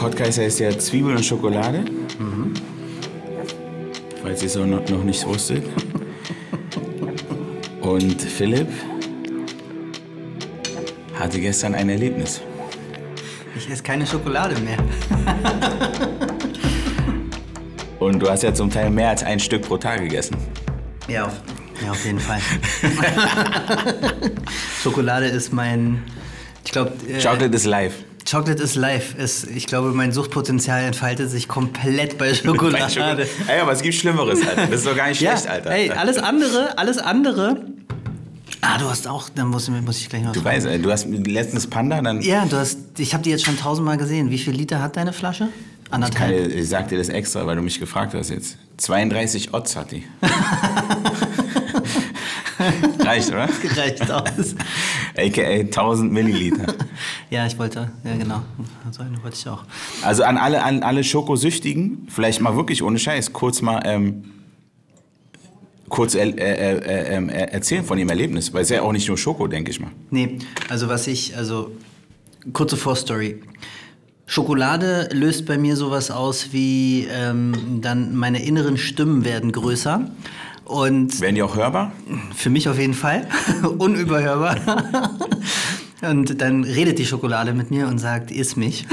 Podcast heißt ja Zwiebeln und Schokolade. Falls ihr es noch, noch nicht wusstet. Und Philipp hatte gestern ein Erlebnis. Ich esse keine Schokolade mehr. Und du hast ja zum Teil mehr als ein Stück pro Tag gegessen. Ja, auf, ja, auf jeden Fall. Schokolade ist mein. Ich glaube. Äh, Chocolate is life. Chocolate is life. Ist, ich glaube, mein Suchtpotenzial entfaltet sich komplett bei Schokolade. Bei Schokolade. Ey, aber es gibt Schlimmeres, Alter. Das ist doch gar nicht ja, schlecht, Alter. Ey, alles andere, alles andere. Ah, du hast auch, dann muss, muss ich gleich noch Du weißt, du hast letztens Panda, dann. Ja, du hast, ich habe die jetzt schon tausendmal gesehen. Wie viel Liter hat deine Flasche? Ich, Anderthalb. kann, dir- ich sag dir das extra, weil du mich gefragt hast jetzt. 32 Odds hat die. Reicht, oder? Gereicht aus. AKA 1000 Milliliter. Ja, ich wollte, ja genau. So eine wollte ich auch. Also an alle, an alle Schokosüchtigen, vielleicht mal wirklich ohne Scheiß, kurz mal ähm, kurz er, äh, äh, äh, erzählen von ihrem Erlebnis, weil es ja auch nicht nur Schoko, denke ich mal. Nee, also was ich, also kurze Vorstory. Schokolade löst bei mir sowas aus wie ähm, dann meine inneren Stimmen werden größer und Werden die auch hörbar? für mich auf jeden Fall unüberhörbar. Und dann redet die Schokolade mit mir und sagt, iss mich.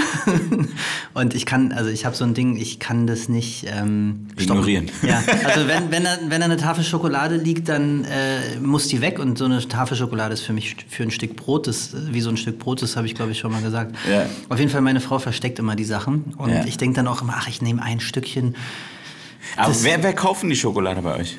Und ich kann, also ich habe so ein Ding, ich kann das nicht ähm, stoppen. Ignorieren. Ja, also wenn, wenn, da, wenn da eine Tafel Schokolade liegt, dann äh, muss die weg. Und so eine Tafel Schokolade ist für mich für ein Stück Brot, das, wie so ein Stück Brot, das habe ich glaube ich schon mal gesagt. Ja. Auf jeden Fall, meine Frau versteckt immer die Sachen. Und Ja. ich denke dann auch immer, ach, ich nehme ein Stückchen. Aber wer, wer kaufen die Schokolade bei euch?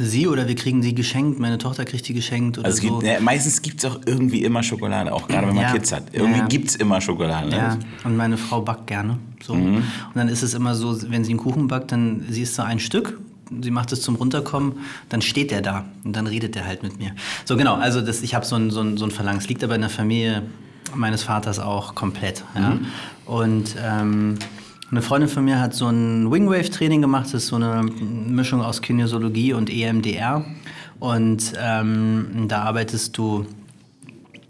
Sie oder wir kriegen sie geschenkt, meine Tochter kriegt die geschenkt oder Also es so. gibt, ja, meistens gibt es auch irgendwie immer Schokolade, auch gerade wenn man Ja. Kids hat. Irgendwie Ja. gibt es immer Schokolade. Ja, und meine Frau backt gerne. So. Mhm. Und dann ist es immer so, wenn sie einen Kuchen backt, dann sie isst so ein Stück, sie macht es zum Runterkommen, dann steht der da und dann redet der halt mit mir. So genau, also das, ich habe so ein, so, ein, so ein Verlangen. Es liegt aber in der Familie meines Vaters auch komplett. Ja? Mhm. Und ähm, eine Freundin von mir hat so ein Wingwave-Training gemacht, das ist so eine Mischung aus Kinesiologie und EMDR. Und ähm, da arbeitest du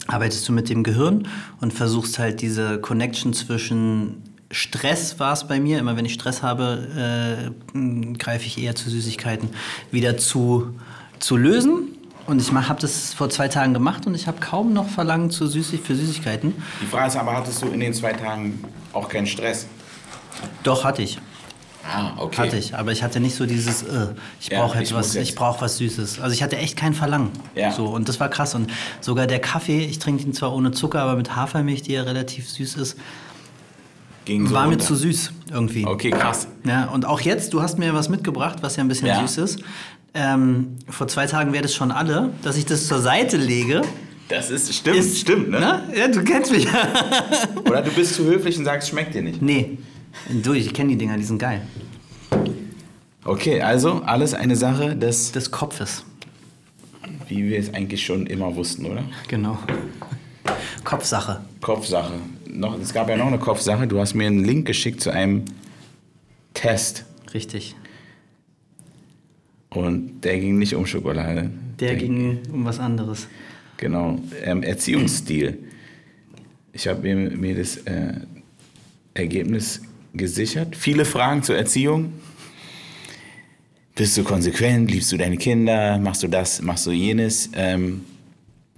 arbeitest du mit dem Gehirn und versuchst halt diese Connection zwischen Stress war es bei mir, immer wenn ich Stress habe, äh, greife ich eher zu Süßigkeiten, wieder zu, zu lösen. Und ich habe das vor zwei Tagen gemacht und ich habe kaum noch Verlangen zu Süßig für Süßigkeiten. Die Frage ist aber, hattest du in den zwei Tagen auch keinen Stress? Doch, hatte ich. Ah, okay. Hatte ich, aber ich hatte nicht so dieses, äh, ich Ja, brauche jetzt ich was, muss jetzt. ich brauche was Süßes. Also ich hatte echt kein Verlangen. Ja. So, und das war krass. Und sogar der Kaffee, ich trinke ihn zwar ohne Zucker, aber mit Hafermilch, die ja relativ süß ist, Ging so war mir runter. zu süß irgendwie. Okay, krass. Ja, und auch jetzt, du hast mir was mitgebracht, was ja ein bisschen Ja. süß ist. Ähm, vor zwei Tagen wäre das schon alle, dass ich das zur Seite lege. Das ist, stimmt, Ist, stimmt, ne? Na? Ja, du kennst mich. Oder du bist zu höflich und sagst, schmeckt dir nicht. nee, du, ich kenne die Dinger, die sind geil. Okay, also alles eine Sache des, Des Kopfes. wie wir es eigentlich schon immer wussten, oder? Genau. Kopfsache. Kopfsache. Noch, es gab ja noch eine Kopfsache. Du hast mir einen Link geschickt zu einem Test. Richtig. Und der ging nicht um Schokolade. Der ging um was anderes. Genau. Ähm, Erziehungsstil. Ich habe mir, mir das äh, Ergebnis gesichert. Viele Fragen zur Erziehung. Bist du konsequent? Liebst du deine Kinder? Machst du das? Machst du jenes? Ähm,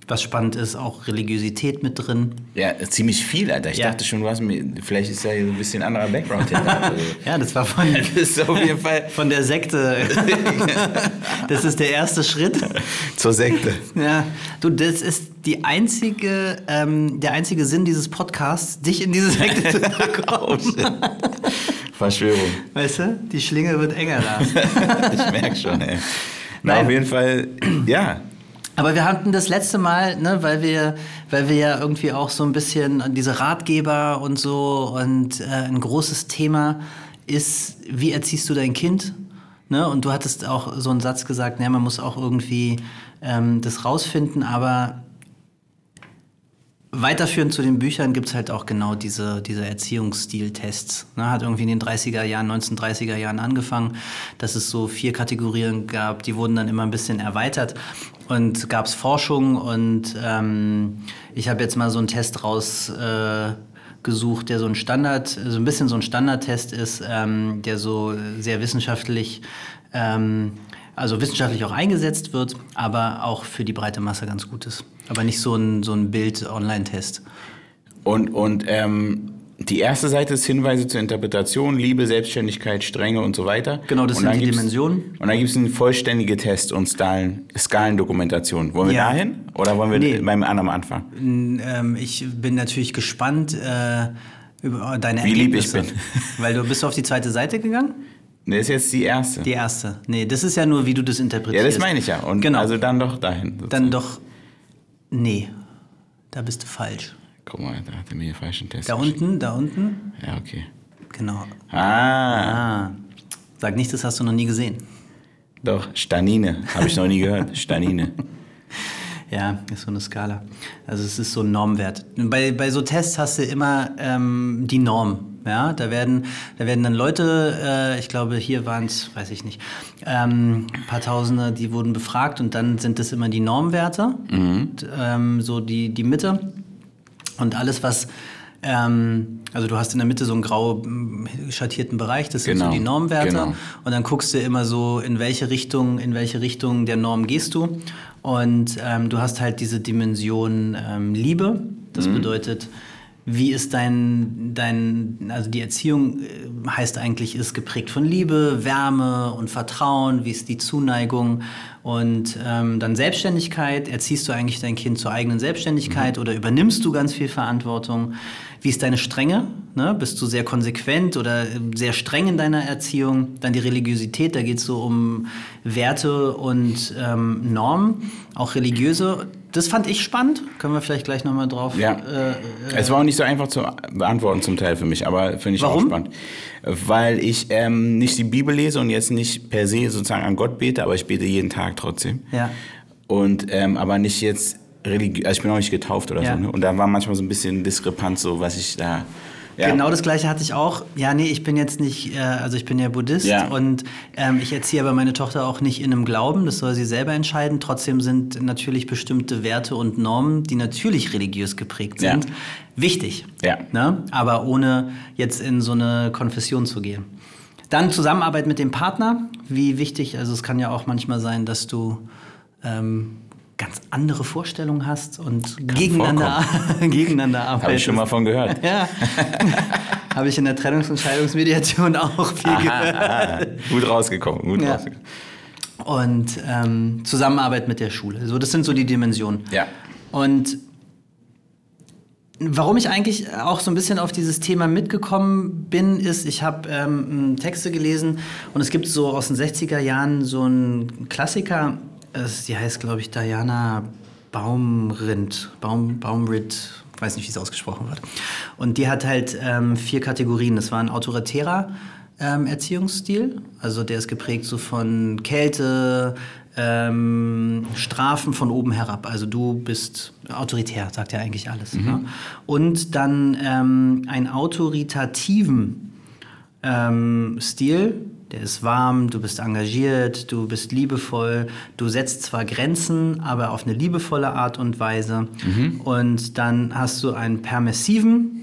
Was spannend ist, auch Religiosität mit drin. ja, ziemlich viel, Alter. Ich Ja. dachte schon, du hast mir, vielleicht ist da ein bisschen anderer Background hinter. Also, Ja, das war von, das auf jeden Fall von der Sekte. Das ist der erste Schritt. zur Sekte. Ja, du, das ist die einzige, ähm, der einzige Sinn dieses Podcasts, dich in diese Sekte zu Oh, bekommen. Verschwörung. Weißt du, die Schlinge wird enger da. Ich merke schon, ey. Na, Nein. auf jeden Fall, ja. Aber wir hatten das letzte Mal, ne, weil wir, weil wir ja irgendwie auch so ein bisschen diese Ratgeber und so und äh, ein großes Thema ist, wie erziehst du dein Kind? Ne? Und du hattest auch so einen Satz gesagt, ne, man muss auch irgendwie ähm, das rausfinden, aber Weiterführend zu den Büchern gibt es halt auch genau diese, diese Erziehungsstiltests. Ne, hat irgendwie in den 30er Jahren, 1930er Jahren angefangen, dass es so vier Kategorien gab, die wurden dann immer ein bisschen erweitert und gab es Forschung und ähm, ich habe jetzt mal so einen Test raus, äh, der so ein Standard, so ein bisschen so ein Standardtest ist, ähm, der so sehr wissenschaftlich, ähm, also wissenschaftlich auch eingesetzt wird, aber auch für die breite Masse ganz gut ist. Aber nicht so ein, so ein Bild-Online-Test. Und, und ähm, die erste Seite ist Hinweise zur Interpretation, Liebe, Selbstständigkeit, Strenge und so weiter. Genau, das und sind die Dimensionen. Und dann gibt es einen vollständige Test und Skalen, Skalendokumentation. Wollen wir Ja. dahin oder wollen wir Nee. beim anderen anfangen? Ähm, ich bin natürlich gespannt äh, über deine Wie lieb ich Ergebnisse. Weil du bist auf die zweite Seite gegangen? Das ist jetzt die erste. Die erste. Nee, das ist ja nur, wie du das ja, interpretierst. das meine ich ja. Und Genau. also dann doch dahin. Dann doch. Nee, da bist du falsch. Guck mal, da hat er mir den falschen Test. Da geschickt. unten, da unten. Ja, okay. Genau. Ah, Ah. Sag nicht, das hast du noch nie gesehen. doch, Stanine. Habe ich noch nie gehört. Stanine. Ja, ist so eine Skala. Also es ist so ein Normwert. Bei, bei so Tests hast du immer ähm, die Norm. Ja, da werden, da werden dann Leute, äh, ich glaube, hier waren es, weiß ich nicht, ähm, ein paar Tausende, die wurden befragt und dann sind das immer die Normwerte, und, ähm, so die, die Mitte. Und alles, was, ähm, also du hast in der Mitte so einen grau mm, schattierten Bereich, das sind Genau, so die Normwerte. genau. Und dann guckst du immer so, in welche Richtung, in welche Richtung der Norm gehst du. Und ähm, du hast halt diese Dimension ähm, Liebe. Das Mhm. bedeutet, wie ist dein, dein, also die Erziehung äh, heißt eigentlich, ist geprägt von Liebe, Wärme und Vertrauen, wie ist die Zuneigung und ähm, dann Selbstständigkeit, erziehst du eigentlich dein Kind zur eigenen Selbstständigkeit oder übernimmst du ganz viel Verantwortung? Wie ist deine Strenge? Ne? Bist du sehr konsequent oder äh, sehr streng in deiner Erziehung? Dann die Religiosität, da geht es so um Werte und ähm, Normen, auch religiöse. Das fand ich spannend. Können wir vielleicht gleich nochmal drauf. Ja. Äh, Es war auch nicht so einfach zu beantworten zum Teil für mich, aber finde ich Warum? auch spannend. Weil ich ähm, nicht die Bibel lese und jetzt nicht per se sozusagen an Gott bete, aber ich bete jeden Tag trotzdem. Ja. Und ähm, aber nicht jetzt religiös, also ich bin auch nicht getauft oder Ja. so. Ne? Und da war manchmal so ein bisschen Diskrepanz, so was ich da. Ja. Genau das gleiche hatte ich auch. Ja, nee, ich bin jetzt nicht, äh, also ich bin ja Buddhist Ja. und ähm, ich erziehe aber meine Tochter auch nicht in einem Glauben, das soll sie selber entscheiden. Trotzdem sind natürlich bestimmte Werte und Normen, die natürlich religiös geprägt Ja. sind, wichtig. Ja. Ne? Aber ohne jetzt in so eine Konfession zu gehen. Dann Zusammenarbeit mit dem Partner, wie wichtig, also es kann ja auch manchmal sein, dass du ähm, ganz andere Vorstellungen hast und gegeneinander, gegeneinander arbeitest. Habe ich schon mal von gehört. Ja. Habe ich in der Trennungs- und Scheidungsmediation auch viel gehört. Ah, gut rausgekommen, gut Ja. rausgekommen. Und ähm, Zusammenarbeit mit der Schule. So, das sind so die Dimensionen. Ja. Und warum ich eigentlich auch so ein bisschen auf dieses Thema mitgekommen bin, ist, ich habe ähm, Texte gelesen und es gibt so aus den 60er Jahren so einen Klassiker, es, die heißt, glaube ich, Diana Baumrind, Baum, Baumrind, weiß nicht, wie es ausgesprochen wird. Und die hat halt ähm, vier Kategorien. Das war ein autoritärer ähm, Erziehungsstil, also der ist geprägt so von Kälte, ähm, Strafen von oben herab. Also du bist autoritär, sagt ja eigentlich alles. Ne? Und dann ähm, einen autoritativen ähm, Stil. Der ist warm, du bist engagiert, du bist liebevoll, du setzt zwar Grenzen, aber auf eine liebevolle Art und Weise. Und dann hast du einen permissiven,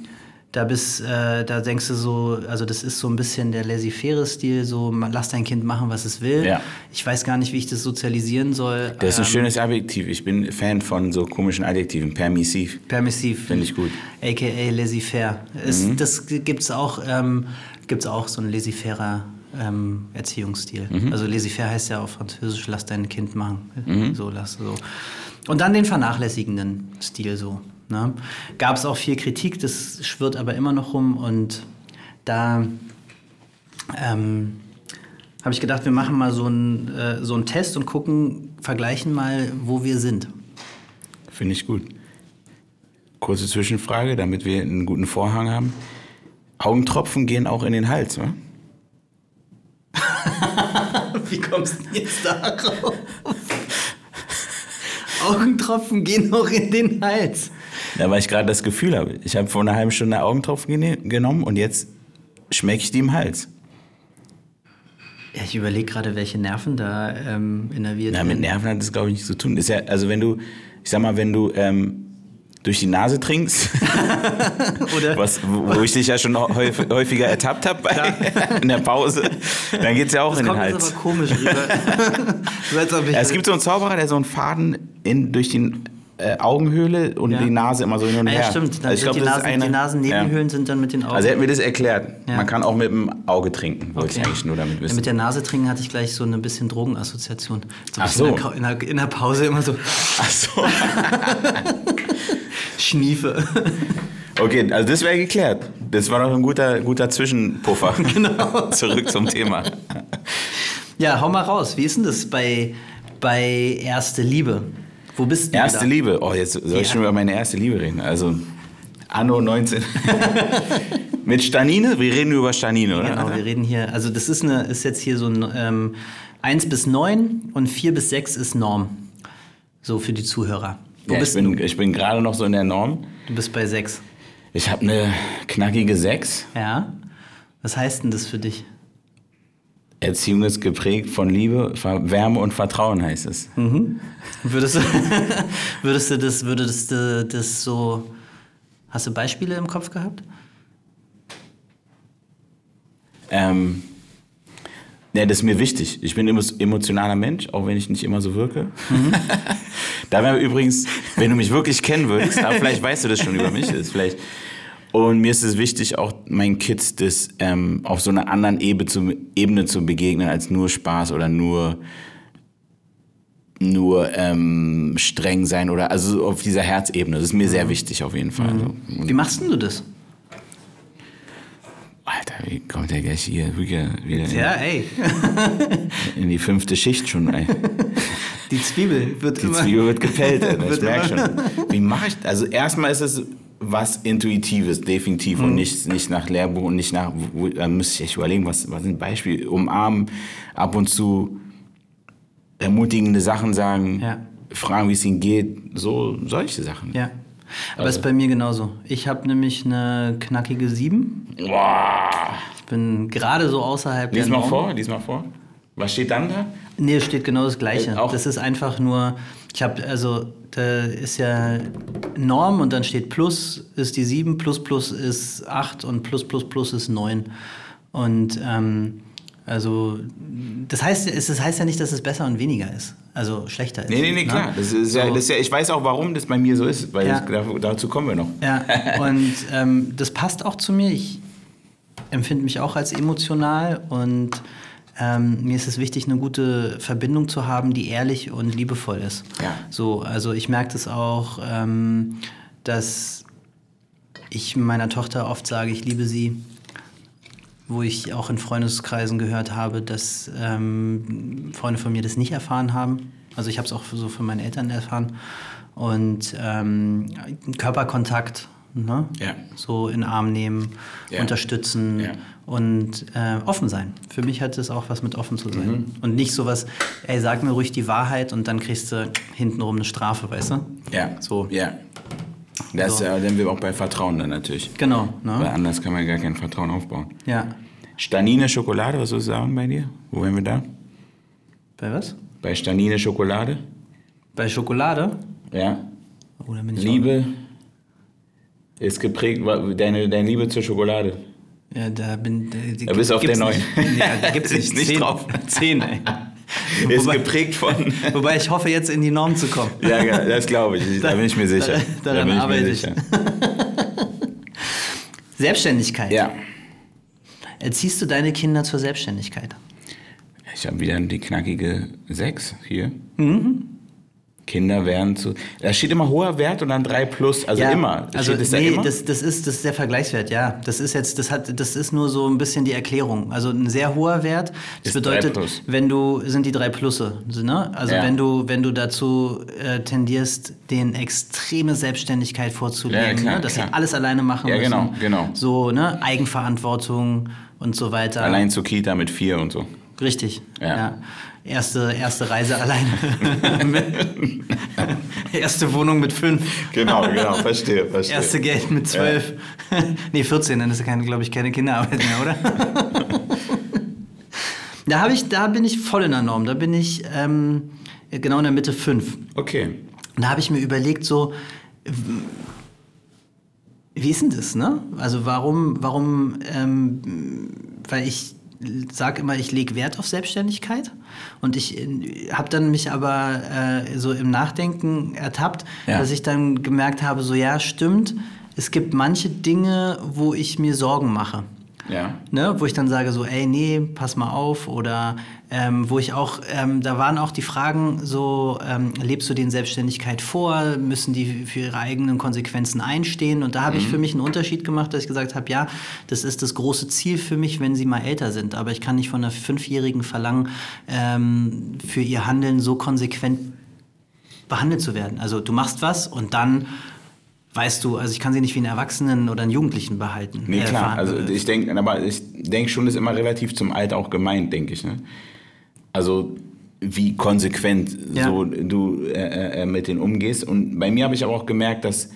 da bist, äh, da denkst du so, also das ist so ein bisschen der laissez-faire-Stil, so man, lass dein Kind machen, was es will. Ja. Ich weiß gar nicht, wie ich das sozialisieren soll. Das ist ein Ähm, schönes Adjektiv. Ich bin Fan von so komischen Adjektiven. Permissiv. Permissiv. Finde ich gut. AKA laissez-faire. Es- Das gibt es auch, ähm, gibt's auch so ein laissez-fairer ähm, Erziehungsstil. Also laissez-faire heißt ja auf Französisch, lass dein Kind machen. So, lass so. Und dann den vernachlässigenden Stil so. Ne? Gab es auch viel Kritik, das schwirrt aber immer noch rum und da ähm, habe ich gedacht, wir machen mal so einen äh, so einen Test und gucken, vergleichen mal, wo wir sind. Finde ich gut. Kurze Zwischenfrage, damit wir einen guten Vorhang haben. Augentropfen gehen auch in den Hals, wa? Wie kommst du jetzt darauf? Augentropfen gehen noch in den Hals. Ja, weil ich gerade das Gefühl habe. Ich habe vor einer halben Stunde Augentropfen gene- genommen und jetzt schmecke ich die im Hals. Ja, ich überlege gerade, welche Nerven da ähm, innerviert Na, mit werden. Nerven hat das, glaube ich, nichts zu tun. Ist ja, also wenn du, ich sag mal, wenn du ähm, durch die Nase trinkst, Oder? was, wo ich dich ja schon häufig, häufiger ertappt habe in der Pause, dann geht's ja auch Das in den Hals. aber komisch rüber. ich Ja, es gibt so einen Zauberer, der so einen Faden in, durch die äh, Augenhöhle und Ja. die Nase immer so hin und ah, her. ja, stimmt. Also ich glaub, die, das Nasen, eine- die Nasennebenhöhlen sind dann mit den Augen. Also er hat mir das erklärt. Ja. Man kann auch mit dem Auge trinken, wollte ich Okay. eigentlich nur damit ja, wissen. mit der Nase trinken hatte ich gleich so eine bisschen Drogenassoziation. So Ach so. In, der, Ka- in, der, in der Pause immer so Ach so. Schniefe. Okay, also das wäre geklärt. Das war doch ein guter, guter Zwischenpuffer. Genau. Zurück zum Thema. Ja, hau mal raus. Wie ist denn das bei, bei Erste Liebe? Wo bist du Erste da? Liebe. Oh, jetzt soll ich Ja. schon über meine erste Liebe reden. Also Anno 19. Mit Stanine? Wir reden über Stanine, oder? Genau, wir reden hier, also das ist, eine, ist jetzt hier so ein ähm, 1 bis 9 und 4 bis 6 ist Norm. So für die Zuhörer. Wo ja, ich bist du? bin, ich bin gerade noch so in der Norm. Du bist bei 6. Ich habe eine knackige 6. Ja? Was heißt denn das für dich? Erziehung ist geprägt von Liebe, Wärme und Vertrauen, heißt es. Würdest du, würdest du das, würdest du das so. Hast du Beispiele im Kopf gehabt? Ähm, ja, das ist mir wichtig. Ich bin ein emo- emotionaler Mensch, auch wenn ich nicht immer so wirke. da wäre übrigens, wenn du mich wirklich kennen würdest, aber vielleicht weißt du das schon über mich, ist vielleicht. Und mir ist es wichtig, auch meinen Kids das ähm, auf so einer anderen Ebene zu, Ebene zu begegnen, als nur Spaß oder nur nur ähm, streng sein oder also auf dieser Herzebene. Das ist mir sehr wichtig auf jeden Fall. Also, Wie machst denn du das? Kommt der gleich hier wieder, wieder in, Ja, ey. in die fünfte Schicht schon? Ey. Die Zwiebel wird Die. Zwiebel wird gepellt, Alter. ich merke schon. Wie mache ich Also erstmal ist es was Intuitives, definitiv. Mhm. Und nicht, nicht nach Lehrbuch und nicht nach, wo, da müsste ich echt überlegen, was, was sind Beispiele? Umarmen, ab und zu ermutigende Sachen sagen, Ja. fragen, wie es ihnen geht, so solche Sachen. Ja. Aber Also ist bei mir genauso. Ich habe nämlich eine knackige 7. Boah. Ich bin gerade so außerhalb Lies der mal Norm. vor, lies mal vor. Was steht dann da? Nee, es steht genau das Gleiche. Äh? Das ist einfach nur, ich habe, also, da ist ja Norm und dann steht Plus ist die 7, Plus Plus ist 8 und Plus Plus Plus ist 9. Und ähm, also, das heißt, es das heißt ja nicht, dass es besser und weniger ist. Also schlechter ist. Nee, nee, nee, ne? klar. Das ist ja, das ist ja, ich weiß auch, warum das bei mir so ist, weil Ja. da- dazu kommen wir noch. Ja, und ähm, das passt auch zu mir. Ich empfinde mich auch als emotional und ähm, mir ist es wichtig, eine gute Verbindung zu haben, die ehrlich und liebevoll ist. Ja. So, also ich merke das auch, ähm, dass ich meiner Tochter oft sage, ich liebe sie, wo ich auch in Freundeskreisen gehört habe, dass ähm, Freunde von mir das nicht erfahren haben. Also ich habe es auch so von meinen Eltern erfahren. Und ähm, Körperkontakt, ne? Ja. so in den Arm nehmen, Ja. unterstützen Ja. und äh, offen sein. Für mich hat es auch was mit offen zu sein. Mhm. Und nicht sowas, ey, sag mir ruhig die Wahrheit und dann kriegst du hintenrum eine Strafe, weißt du? Ja. So. Ja. Das So. äh, sind wir auch bei Vertrauen dann natürlich. Genau, Weil ne? anders kann man gar kein Vertrauen aufbauen. Ja. Stanine Schokolade, was sollst du sagen bei dir? Wo wären wir da? Bei was? Bei Stanine Schokolade? Bei Schokolade? Ja. Oh, ich Liebe ist geprägt, deine, deine Liebe zur Schokolade. Auch, ja, da bin da, Da bist du auf der gibt's neuen. nicht. Ja, da gibt's nicht. nicht drauf. Zehn, ey. Ist Wobei- geprägt von. Wobei ich hoffe, jetzt in die Norm zu kommen. ja, das glaube ich. Da bin ich mir sicher. Da- Da daran bin ich arbeite mir ich. sicher. Selbstständigkeit. Ja. Erziehst du deine Kinder zur Selbstständigkeit? Ich habe wieder die knackige 6 hier. Mhm. Kinder werden zu. Da steht immer hoher Wert und dann 3 plus. Also immer. Also das da nee, immer? Das, das, ist, das ist der Vergleichswert, ja. Das ist jetzt, das hat, das ist nur so ein bisschen die Erklärung. Also ein sehr hoher Wert. Das Ist bedeutet, wenn du, sind die drei Plusse, ne? Also Ja. wenn du, wenn du dazu äh, tendierst, den extreme Selbstständigkeit vorzulegen, Ja, ne? dass sie alles alleine machen Ja, müssen. genau, genau. So, ne? Eigenverantwortung und so weiter. Allein zur Kita mit 4 und so. Richtig. Ja. Ja. Erste, erste Reise alleine. erste Wohnung mit fünf. Genau, genau, verstehe, verstehe. Erste Geld mit zwölf. nee, 14, dann ist ja, glaube ich, keine Kinderarbeit mehr, oder? da, hab ich, da bin ich voll in der Norm. Da bin ich ähm, genau in der Mitte fünf. Okay. Und da habe ich mir überlegt, so, wie ist denn das, ne? Also warum, warum, ähm, weil ich sage immer, ich lege Wert auf Selbstständigkeit und ich äh, habe dann mich aber äh, so im Nachdenken ertappt, Ja. dass ich dann gemerkt habe, so ja, stimmt, es gibt manche Dinge, wo ich mir Sorgen mache. Ja. Ne, wo ich dann sage so, ey, nee, pass mal auf. Oder ähm, wo ich auch, ähm, da waren auch die Fragen so, ähm, lebst du den Selbstständigkeit vor? Müssen die für ihre eigenen Konsequenzen einstehen? Und da habe ich für mich einen Unterschied gemacht, dass ich gesagt habe, ja, das ist das große Ziel für mich, wenn sie mal älter sind. Aber ich kann nicht von einer Fünfjährigen verlangen, ähm, für ihr Handeln so konsequent behandelt zu werden. Also du machst was und dann weißt du, also ich kann sie nicht wie einen Erwachsenen oder einen Jugendlichen behalten. Nee, äh, klar. verhandeln. Also ich denke, aber ich denke schon, ist immer relativ zum Alter auch gemeint, denke ich. Ne? Also wie konsequent Ja. so du äh, äh, mit denen umgehst. Und bei mir habe ich aber auch gemerkt, dass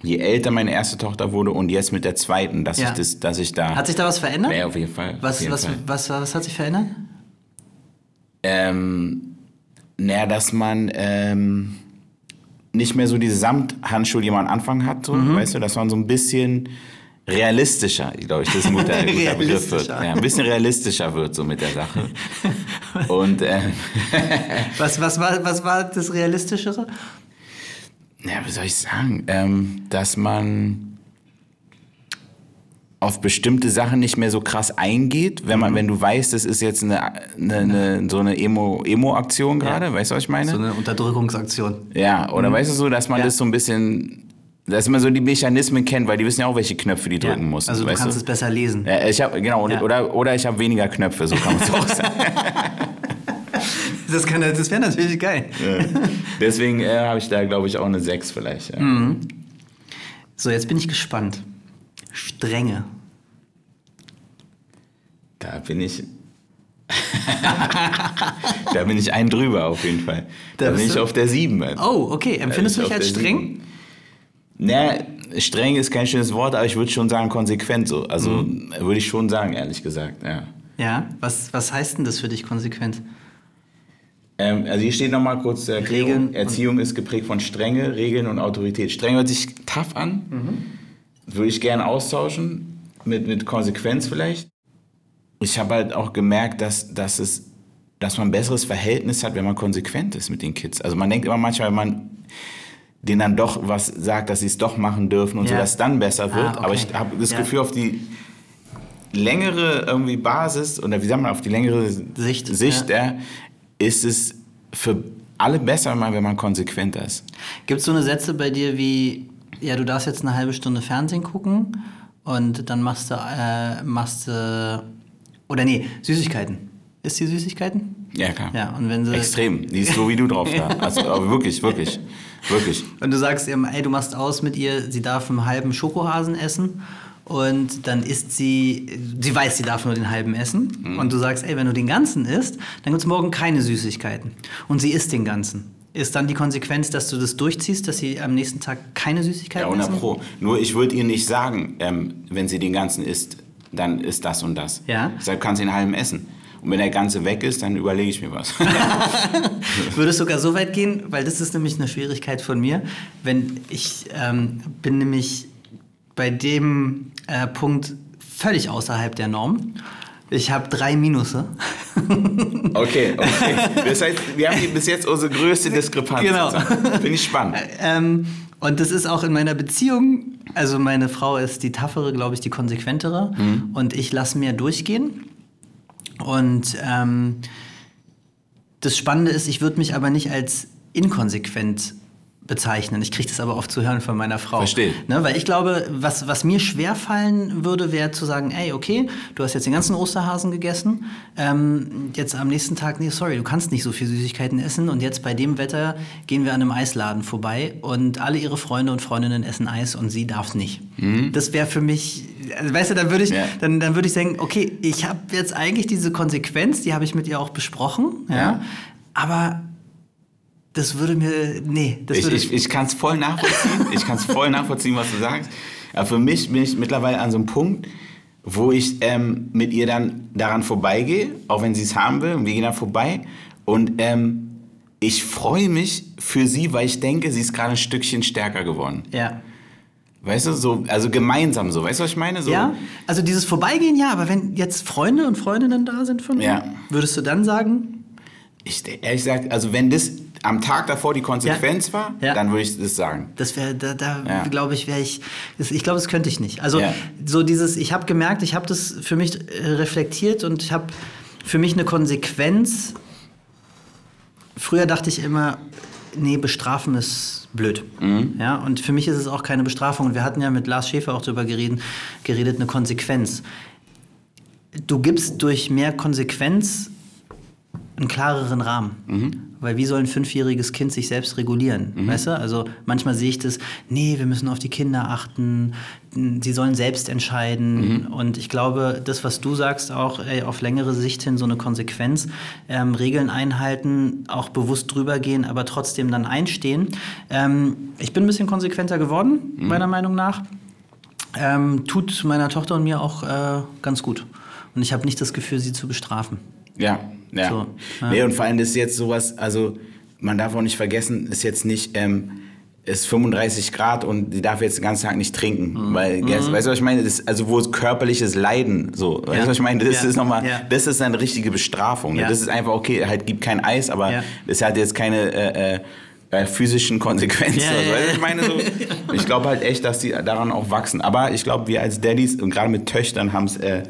je älter meine erste Tochter wurde und jetzt mit der zweiten, dass Ja. ich das, dass ich da. Hat sich da was verändert? ja, auf jeden Fall. Was, jeden was, Fall. was, was, hat sich verändert? Ähm, naja, dass man ähm, nicht mehr so diese Samthandschuhe, die man am Anfang hat, so, Mhm. weißt du, dass man so ein bisschen realistischer, glaube ich, das ist ein guter, guter Begriff wird. Ja, ein bisschen realistischer wird so mit der Sache. Und ähm, Was, was, war, was war das Realistischere? ja, wie soll ich sagen, ähm, dass man auf bestimmte Sachen nicht mehr so krass eingeht, wenn Mhm. man, wenn du weißt, das ist jetzt eine, eine, eine so eine Emo, Emo-Aktion gerade, weißt du, was ich meine? So eine Unterdrückungsaktion. Ja, oder weißt du so, dass man Mhm. Ja. das so ein bisschen, dass man so die Mechanismen kennt, weil die wissen ja auch, welche Knöpfe die drücken ja. müssen. Also du kannst du? es besser lesen. Ja, ich habe genau ja. oder oder ich habe weniger Knöpfe, so kann man es auch sagen. Das, das wäre natürlich geil. Deswegen äh, habe ich da, glaube ich, auch eine 6 vielleicht. Mhm. So, jetzt bin ich gespannt. Strenge. Da bin ich. da bin ich ein drüber auf jeden Fall. Da, da bin ich auf der 7. Oh, okay. Empfindest du dich als streng? 7. Naja, streng ist kein schönes Wort, aber ich würde schon sagen konsequent so. Also mhm. würde ich schon sagen, ehrlich gesagt, ja. Ja, was, was heißt denn das für dich konsequent? Ähm, also hier steht nochmal kurz äh, zur Regeln Erziehung ist geprägt von Strenge, Regeln und Autorität. Strenge hört sich tough an. Mhm. Würde ich gerne austauschen. Mit, mit Konsequenz vielleicht. Ich habe halt auch gemerkt, dass, dass, es, dass man ein besseres Verhältnis hat, wenn man konsequent ist mit den Kids. Also man denkt immer manchmal, wenn man denen dann doch was sagt, dass sie es doch machen dürfen und so, Ja. dass es dann besser Ah, wird. okay. Aber ich habe das Ja. Gefühl, auf die längere irgendwie Basis oder wie sagt man, auf die längere Sicht, Sicht ja. ist es für alle besser, wenn man- konsequenter ist. Gibt es so eine Sätze bei dir wie, ja, du darfst jetzt eine halbe Stunde Fernsehen gucken und dann machst du, äh, machst du, oder nee, Süßigkeiten. Ist die Süßigkeiten? Ja, klar. Ja, und wenn sie, Extrem. Die ist so wie du drauf da. Also wirklich, wirklich, wirklich. Und du sagst ihr, ey, du machst aus mit ihr, sie darf einen halben Schokohasen essen und dann isst sie, sie weiß, sie darf nur den halben essen Mhm. und du sagst, ey, wenn du den ganzen isst, dann gibt es morgen keine Süßigkeiten. Und sie isst den ganzen. Ist dann die Konsequenz, dass du das durchziehst, dass sie am nächsten Tag keine Ja, Süßigkeiten 100 essen? Pro. Nur ich würde ihr nicht sagen, ähm, wenn sie den ganzen isst, dann ist das und das. Ja. Deshalb kann sie einen halben essen. Und wenn der ganze weg ist, dann überlege ich mir was. Würde es sogar so weit gehen, weil das ist nämlich eine Schwierigkeit von mir, wenn ich ähm, bin nämlich bei dem äh, Punkt völlig außerhalb der Norm. Ich habe drei Minusse. Okay, okay. Das heißt, wir haben hier bis jetzt unsere größte Diskrepanz. Genau. Finde ich spannend. Ähm, und das ist auch in meiner Beziehung. Also meine Frau ist die taffere, glaube ich, die konsequentere. Und ich lasse mir durchgehen. Und ähm, das Spannende ist, ich würde mich aber nicht als inkonsequent bezeichnen. Ich kriege das aber oft zu hören von meiner Frau. Verstehe. Ne, weil ich glaube, was, was mir schwer fallen würde, wäre zu sagen, ey, okay, du hast jetzt den ganzen Osterhasen gegessen, ähm, jetzt am nächsten Tag, nee, sorry, du kannst nicht so viel Süßigkeiten essen und jetzt bei dem Wetter gehen wir an einem Eisladen vorbei und alle ihre Freunde und Freundinnen essen Eis und sie darf nicht. Das wäre für mich, also, weißt du, dann würde ich, Ja. dann, dann würde ich sagen, okay, ich habe jetzt eigentlich diese Konsequenz, die habe ich mit ihr auch besprochen, ja, Ja. aber das würde mir, nee, das Ich, würde ich, ich kann es voll nachvollziehen. Ich kann es voll nachvollziehen, was du sagst. Aber für mich bin ich mittlerweile an so einem Punkt, wo ich ähm, mit ihr dann daran vorbeigehe, auch wenn sie es haben will, und wir gehen dann vorbei. Und ähm, ich freue mich für sie, weil ich denke, sie ist gerade ein Stückchen stärker geworden. Ja. Weißt du, so, also gemeinsam so. Weißt du, was ich meine? So, Ja, also dieses Vorbeigehen, ja, aber wenn jetzt Freunde und Freundinnen da sind von dir, Ja. würdest du dann sagen, Ich, ehrlich gesagt, also wenn das am Tag davor die Konsequenz war, Ja. dann würde ich das sagen. das wäre, da, da Ja. glaube ich, wäre ich, ich glaube, das könnte ich nicht. Also Ja. so dieses, ich habe gemerkt, ich habe das für mich äh, reflektiert und ich habe für mich eine Konsequenz. Früher dachte ich immer, nee, bestrafen ist blöd. Mhm. Ja, und für mich ist es auch keine Bestrafung. Und wir hatten ja mit Lars Schäfer auch darüber geredet, geredet eine Konsequenz. Du gibst durch mehr Konsequenz einen klareren Rahmen. Weil wie soll ein fünfjähriges Kind sich selbst regulieren? Weißt du? Also manchmal sehe ich das, nee, wir müssen auf die Kinder achten, sie sollen selbst entscheiden. Und ich glaube, das, was du sagst, auch ey, auf längere Sicht hin so eine Konsequenz, ähm, Regeln einhalten, auch bewusst drüber gehen, aber trotzdem dann einstehen. Ähm, ich bin ein bisschen konsequenter geworden, meiner Meinung nach. Ähm, tut meiner Tochter und mir auch äh, ganz gut. Und ich habe nicht das Gefühl, sie zu bestrafen. Ja, ja. So, ja. Nee, und vor allem ist jetzt sowas, also man darf auch nicht vergessen, ist jetzt nicht, ähm, ist 35 Grad und die darf jetzt den ganzen Tag nicht trinken. Mhm. Weil, weißt du, was ich meine? Das, also wo körperliches Leiden, so, weißt du, Ja. was ich meine? Das Ja. ist nochmal, Ja. das ist eine richtige Bestrafung. Ne? Ja. Das ist einfach, okay, halt gibt kein Eis, aber Ja. das hat jetzt keine äh, äh, äh, physischen Konsequenzen. Ja, also, ja, du, ja. ich meine so, ich glaube halt echt, dass die daran auch wachsen. Aber ich glaube, wir als Daddys und gerade mit Töchtern haben es äh,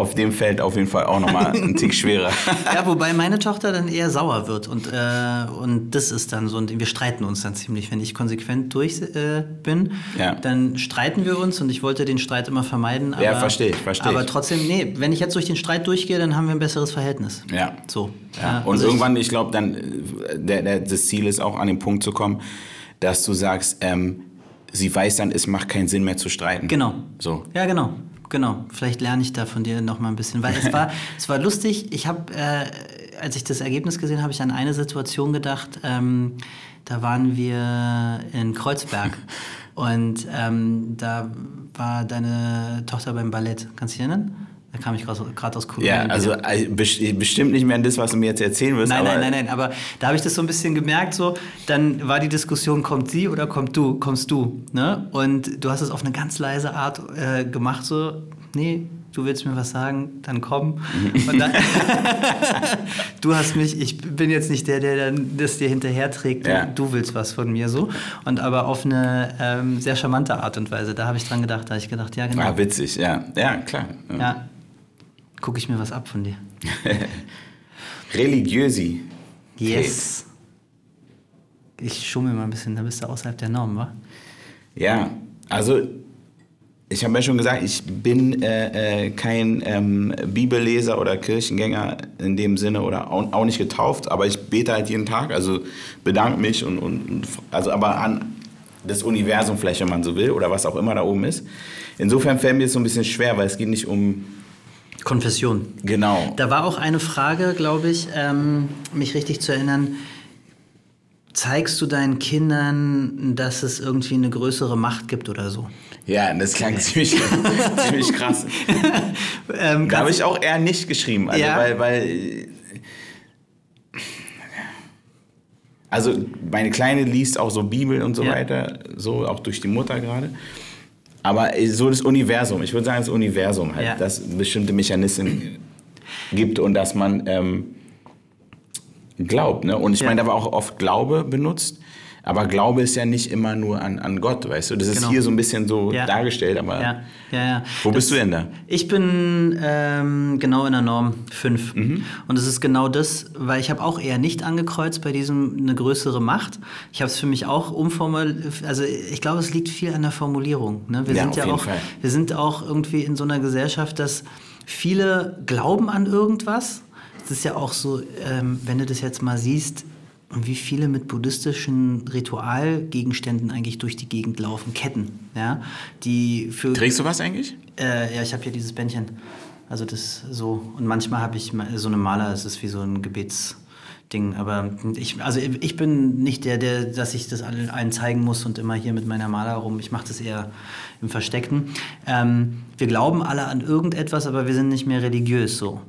auf dem Feld auf jeden Fall auch nochmal einen Tick schwerer. Ja, wobei meine Tochter dann eher sauer wird und, äh, und das ist dann so, und wir streiten uns dann ziemlich. Wenn ich konsequent durch äh, bin, Ja. dann streiten wir uns und ich wollte den Streit immer vermeiden. Aber, Ja, verstehe ich, verstehe Aber ich. trotzdem, nee, wenn ich jetzt durch den Streit durchgehe, dann haben wir ein besseres Verhältnis. Ja. So. Ja. Und also ich- irgendwann, ich glaube, dann äh, der, der, das Ziel ist auch an den Punkt zu kommen, dass du sagst, ähm, sie weiß dann, es macht keinen Sinn mehr zu streiten. Genau. So. Ja, genau. Genau. Vielleicht lerne ich da von dir noch mal ein bisschen. Weil es war, es war lustig. Ich habe, äh, als ich das Ergebnis gesehen habe, habe ich an eine Situation gedacht. Ähm, da waren wir in Kreuzberg. Und ähm, da war deine Tochter beim Ballett. Kannst du dich erinnern? Da kam ich gerade aus Kolumbien. Ja, also äh, best- bestimmt nicht mehr an das, was du mir jetzt erzählen wirst. Nein, nein, nein, nein, aber da habe ich das so ein bisschen gemerkt, so, dann war die Diskussion, kommt sie oder kommt du, kommst du, ne? Und du hast es auf eine ganz leise Art äh, gemacht, so, nee, du willst mir was sagen, dann komm. Und dann, du hast mich, ich bin jetzt nicht der, der dann das dir hinterher trägt, du, Ja. du willst was von mir, so. Und aber auf eine ähm, sehr charmante Art und Weise, da habe ich dran gedacht, da habe ich gedacht, ja, genau, Ah, witzig, ja. Ja, klar. Ja. ja, gucke ich mir was ab von dir. Religiösi. Yes. Ich schummel mal ein bisschen, da bist du außerhalb der Norm, wa? Ja, also ich habe ja schon gesagt, ich bin äh, äh, kein ähm, Bibelleser oder Kirchengänger in dem Sinne oder auch, auch nicht getauft, aber ich bete halt jeden Tag, also bedanke mich und, und also aber an das Universum vielleicht, wenn man so will, oder was auch immer da oben ist. Insofern fällt mir das so ein bisschen schwer, weil es geht nicht um Konfession. genau. Da war auch eine Frage, glaube ich, ähm, mich richtig zu erinnern. Zeigst du deinen Kindern, dass es irgendwie eine größere Macht gibt oder so? Ja, das klang ziemlich, ziemlich krass. Ähm, Da habe ich auch eher nicht geschrieben, also Ja. weil, weil also meine Kleine liest auch so Bibel und so Ja. weiter, so auch durch die Mutter gerade. Aber so das Universum, ich würde sagen das Universum halt, Ja. dass bestimmte Mechanismen gibt und dass man ähm, glaubt. Ne? Und ich Ja. meine, da war auch oft Glaube benutzt. Aber Glaube ist ja nicht immer nur an, an Gott, weißt du? Das ist Genau. hier so ein bisschen so Ja. dargestellt, aber Ja, ja, ja. wo bist du denn da? Ich bin ähm, genau in der Norm 5. Mhm. Und es ist genau das, weil ich habe auch eher nicht angekreuzt bei diesem eine größere Macht. Ich habe es für mich auch umformuliert. Also ich glaube, es liegt viel an der Formulierung. Ne? Wir sind ja auch, Fall. wir sind auch irgendwie in so einer Gesellschaft, dass viele glauben an irgendwas. Es ist ja auch so, ähm, wenn du das jetzt mal siehst, wie viele mit buddhistischen Ritualgegenständen eigentlich durch die Gegend laufen, Ketten, ja, die für Trägst du was eigentlich? äh, ja, ich habe hier dieses Bändchen. Also das so. Und manchmal habe ich so eine Maler, es ist wie so ein Gebetsding. Aber ich, also ich bin nicht der, der, dass ich das allen allen zeigen muss und immer hier mit meiner Maler rum. Ich mache das eher im Versteckten. Ähm, wir glauben alle an irgendetwas, aber wir sind nicht mehr religiös so.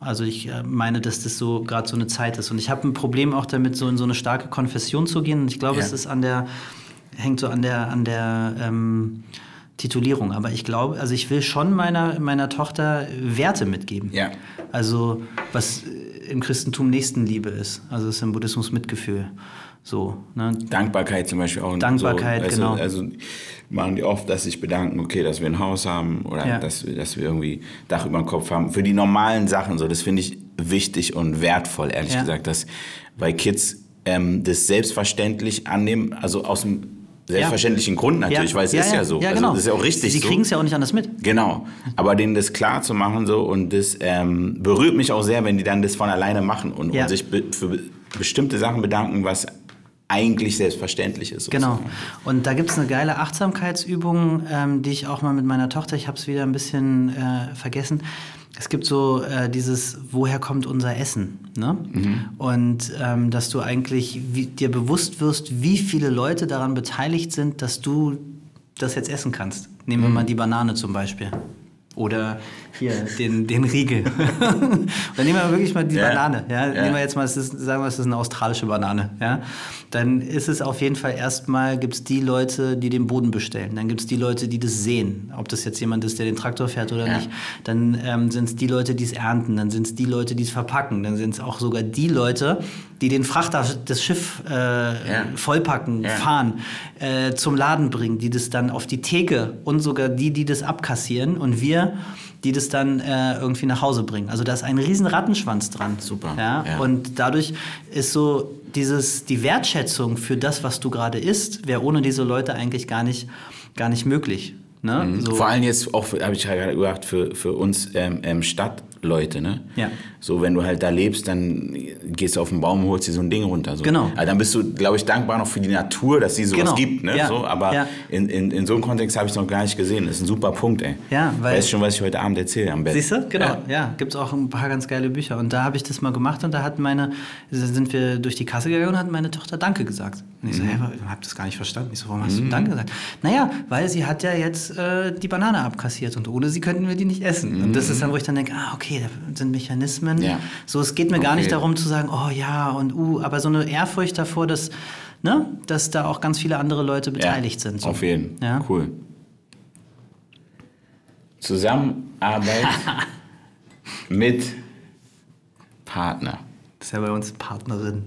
Also ich äh, meine, dass das so gerade so eine Zeit ist. Und ich habe ein Problem auch damit, so in so eine starke Konfession zu gehen. Und ich glaube, Ja. es ist an der, hängt so an der, an der ähm, Titulierung. Aber ich glaube, also ich will schon meiner, meiner Tochter Werte mitgeben. Ja. Also was im Christentum Nächstenliebe ist. Also es ist im Buddhismus Mitgefühl. So, ne? Dankbarkeit zum Beispiel auch. Dankbarkeit, so, genau. Also machen die oft, dass sich bedanken, okay, dass wir ein Haus haben oder Ja. dass, wir- dass wir irgendwie Dach über dem Kopf haben. Für die normalen Sachen, so, das finde ich wichtig und wertvoll, ehrlich Ja. gesagt, dass bei Kids ähm, das selbstverständlich annehmen, also aus dem selbstverständlichen Grund natürlich, weil es ist ja so. Ja, also, genau. das ist ja auch richtig Sie so. kriegen es ja auch nicht anders mit. Genau, aber denen das klar zu machen so und das ähm, berührt mich auch sehr, wenn die dann das von alleine machen und, Ja. und sich be für be bestimmte Sachen bedanken, was eigentlich selbstverständlich ist. Genau. sozusagen. Und da gibt es eine geile Achtsamkeitsübung, ähm, die ich auch mal mit meiner Tochter, ich habe es wieder ein bisschen äh, vergessen. Es gibt so äh, dieses, woher kommt unser Essen? Ne? Und ähm, dass du eigentlich wie, dir bewusst wirst, wie viele Leute daran beteiligt sind, dass du das jetzt essen kannst. Nehmen wir mal die Banane zum Beispiel. Oder hier den, den Riegel. Dann nehmen wir wirklich mal die Ja. Banane. Ja? Ja. Nehmen wir jetzt mal, es ist, sagen wir, es ist eine australische Banane. Ja? Dann ist es auf jeden Fall erstmal, gibt es die Leute, die den Boden bestellen. Dann gibt es die Leute, die das sehen. Ob das jetzt jemand ist, der den Traktor fährt oder Ja. nicht. Dann ähm, sind es die Leute, die es ernten. Dann sind es die Leute, die es verpacken. Dann sind es auch sogar die Leute, die den Frachter, das Schiff äh, vollpacken, Ja. fahren, äh, zum Laden bringen, die das dann auf die Theke und sogar die, die das abkassieren und wir, die das dann äh, irgendwie nach Hause bringen. Also da ist ein riesen Rattenschwanz dran. Super, Ja? ja. Und dadurch ist so dieses, die Wertschätzung für das, was du gerade isst, wäre ohne diese Leute eigentlich gar nicht, gar nicht möglich. Ne? So, Mhm. Vor allem jetzt auch, habe ich gerade gedacht, für, für uns ähm, ähm, Stadtleute, ne? Ja. So, wenn du halt da lebst, dann gehst du auf den Baum und holst dir so ein Ding runter. So. Genau. Also dann bist du, glaube ich, dankbar noch für die Natur, dass sie sowas Genau. gibt, ne? Ja. So, aber Ja. in, in, in so einem Kontext habe ich es noch gar nicht gesehen. Das ist ein super Punkt, ey. Ja, weil- Weißt schon, was ich heute Abend erzähle am Bett. Siehst du? Genau. Ja. Ja, gibt es auch ein paar ganz geile Bücher. Und da habe ich das mal gemacht und da hat meine, sind wir durch die Kasse gegangen und hat meine Tochter Danke gesagt. Und ich so, Mhm. hä, ich habe das gar nicht verstanden. Ich so, warum hast du Danke gesagt? Naja, weil sie hat ja jetzt äh, die Banane abkassiert und ohne sie könnten wir die nicht essen. Und das ist dann, wo ich dann denke, ah, okay, da sind Mechanismen. Ja. So, es geht mir gar Okay. nicht darum zu sagen, oh ja und uh, aber so eine Ehrfurcht davor, dass, ne, dass da auch ganz viele andere Leute beteiligt sind. So. Auf jeden. Ja. Cool. Zusammenarbeit mit Partner. Das ist ja bei uns Partnerin.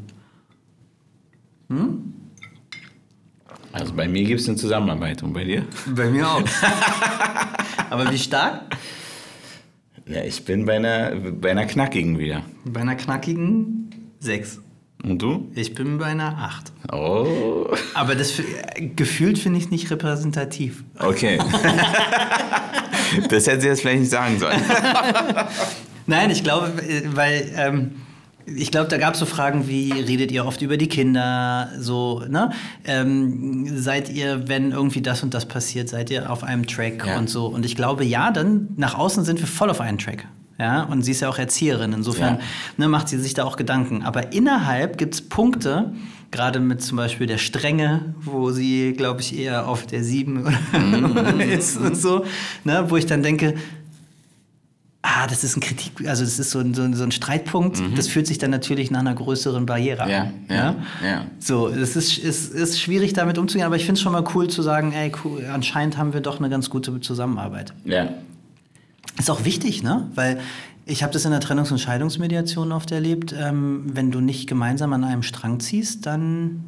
Also bei mir gibt es eine Zusammenarbeit und bei dir? Bei mir auch. aber wie stark? Ja, ich bin bei einer, bei einer knackigen wieder. Bei einer knackigen 6. Und du? Ich bin bei einer 8. Oh, Aber das gefühlt finde ich nicht repräsentativ. okay. das hätte sie jetzt vielleicht nicht sagen sollen. Nein, ich glaube, äh, weil ähm, ich glaube, da gab es so Fragen wie, redet ihr oft über die Kinder? So, ne? Ähm, seid ihr, wenn irgendwie das und das passiert, seid ihr auf einem Track Ja. und so? Und ich glaube, ja, dann nach außen sind wir voll auf einem Track. Ja, und sie ist ja auch Erzieherin, insofern Ja. ne, macht sie sich da auch Gedanken. Aber innerhalb gibt es Punkte, gerade mit zum Beispiel der Strenge, wo sie, glaube ich, eher auf der 7 ist und so, ne, wo ich dann denke, ah, das ist ein Kritik, also das ist so ein, so ein, so ein Streitpunkt, das fühlt sich dann natürlich nach einer größeren Barriere Ja, an. ja, ja. So, es ist, ist, ist schwierig damit umzugehen, aber ich finde es schon mal cool zu sagen, ey, cool, anscheinend haben wir doch eine ganz gute Zusammenarbeit. Ja. Ist auch wichtig, ne? Weil ich habe das in der Trennungs- und Scheidungsmediation oft erlebt, ähm, wenn du nicht gemeinsam an einem Strang ziehst, dann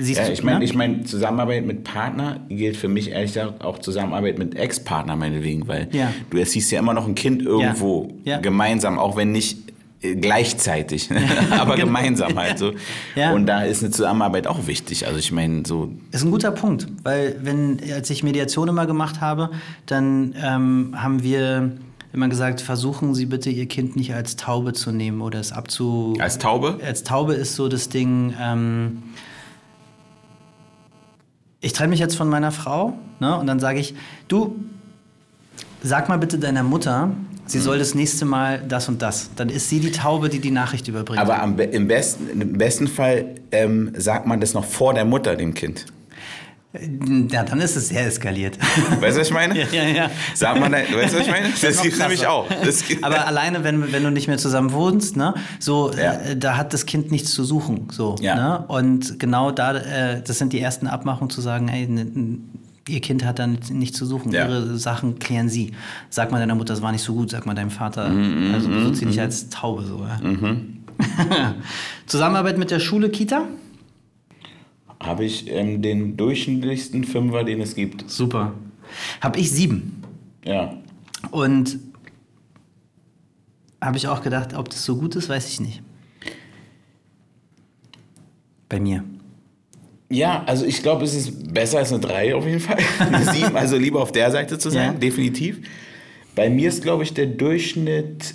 siehst Ja, du, ich meine, ne? ich mein, Zusammenarbeit mit Partner gilt für mich ehrlich gesagt auch Zusammenarbeit mit Ex-Partner meinetwegen, weil Ja. du erziehst ja immer noch ein Kind irgendwo Ja. gemeinsam, auch wenn nicht äh, gleichzeitig, aber Genau. gemeinsam halt so. Und da ist eine Zusammenarbeit auch wichtig. Also ich meine, so Ist ein guter Punkt, weil wenn, als ich Mediation immer gemacht habe, dann ähm, haben wir immer gesagt, versuchen Sie bitte Ihr Kind nicht als Taube zu nehmen oder es abzu... als Taube. Als Taube ist so das Ding, ähm, ich trenne mich jetzt von meiner Frau ne, und dann sage ich, du, sag mal bitte deiner Mutter, sie Mhm. soll das nächste Mal das und das. Dann ist sie die Taube, die die Nachricht überbringt. Aber am, im, besten, im besten Fall ähm, sagt man das noch vor der Mutter dem Kind. Ja, dann ist es sehr eskaliert. Weißt du, was ich meine? Ja, ja, ja. Sag mal, weißt du, was ich meine? Das gibt nämlich auch. Aber alleine, wenn, wenn du nicht mehr zusammen wohnst, ne, so, Ja. äh, da hat das Kind nichts zu suchen. So, Ja. ne? Und genau da, äh, das sind die ersten Abmachungen zu sagen, ey, ihr Kind hat da nichts zu suchen. Ja. Ihre Sachen klären sie. Sag mal deiner Mutter, das war nicht so gut, sag mal deinem Vater. Mhm, also benutze sie nicht als Taube so. Ja. Zusammenarbeit mit der Schule, Kita? Habe ich ähm, den durchschnittlichsten Fünfer, den es gibt. Super. Hab ich sieben. Ja. Und habe ich auch gedacht, ob das so gut ist, weiß ich nicht. Bei mir. Ja, also ich glaube, es ist besser als eine 3 auf jeden Fall. Eine 7, also lieber auf der Seite zu sein, Ja. definitiv. Bei mir ist, glaube ich, der Durchschnitt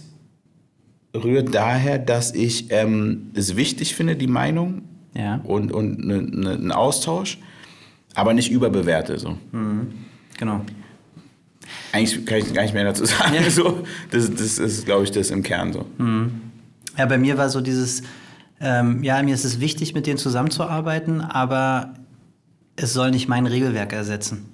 rührt daher, dass ich ähm, es wichtig finde, die Meinung Ja. und, und ne, ne, einen Austausch, aber nicht überbewerte. So. Genau. Eigentlich kann ich gar nicht mehr dazu sagen. Ja. So. Das, das ist, glaube ich, das im Kern so. Ja, bei mir war so dieses, ähm, ja, mir ist es wichtig, mit denen zusammenzuarbeiten, aber es soll nicht mein Regelwerk ersetzen.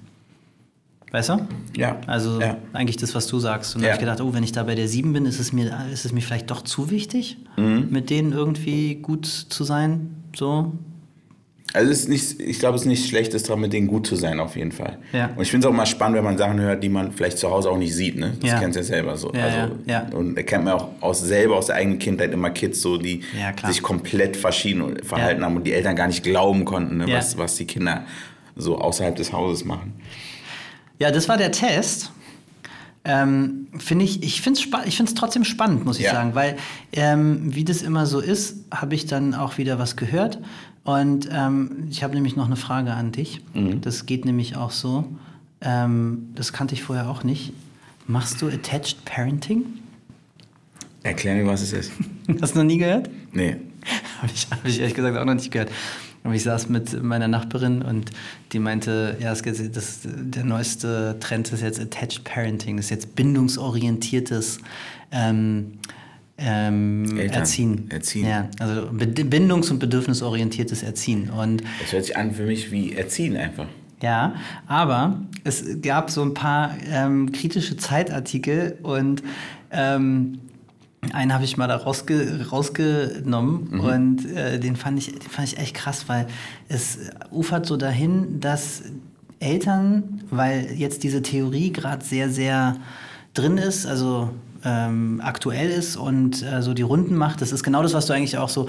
Weißt du? Ja. Also ja. eigentlich das, was du sagst. Und da Ja. habe ich gedacht, oh, wenn ich da bei der 7 bin, ist es mir, ist es mir vielleicht doch zu wichtig, Mhm. mit denen irgendwie gut zu sein. So. Also es ist nicht, ich glaube, es ist nichts Schlechtes dran, mit denen gut zu sein, auf jeden Fall. Ja. Und ich finde es auch mal spannend, wenn man Sachen hört, die man vielleicht zu Hause auch nicht sieht. Ne? Das Ja. kennst du ja selber so. Ja, also, ja, ja. Und da kennt man auch aus, selber aus der eigenen Kindheit immer Kids, so, die sich komplett verschieden verhalten haben und die Eltern gar nicht glauben konnten, ne, was, was die Kinder so außerhalb des Hauses machen. Ja, das war der Test. Ähm, finde ich, ich finde es ich find's trotzdem spannend, muss ich Ja. sagen, weil ähm, wie das immer so ist, habe ich dann auch wieder was gehört. Und ähm, ich habe nämlich noch eine Frage an dich. Mhm. Das geht nämlich auch so. Ähm, das kannte ich vorher auch nicht. Machst du Attached Parenting? Erklär mir, was es ist. Hast du noch nie gehört? Nee. Habe ich, hab ich ehrlich gesagt auch noch nicht gehört. Aber ich saß mit meiner Nachbarin und die meinte, ja, geht- das, der neueste Trend ist jetzt Attached Parenting, das ist jetzt bindungsorientiertes ähm, ähm, Erziehen. Erziehen. Ja, also bindungs- und bedürfnisorientiertes Erziehen. Und Das hört sich an für mich wie Erziehen einfach. ja, aber es gab so ein paar ähm, kritische Zeitartikel und ähm, einen habe ich mal da rausge rausgenommen und äh, den, fand ich, den fand ich echt krass, weil es ufert so dahin, dass Eltern, weil jetzt diese Theorie gerade sehr, sehr drin ist, also ähm, aktuell ist und äh, so die Runden macht, das ist genau das, was du eigentlich auch so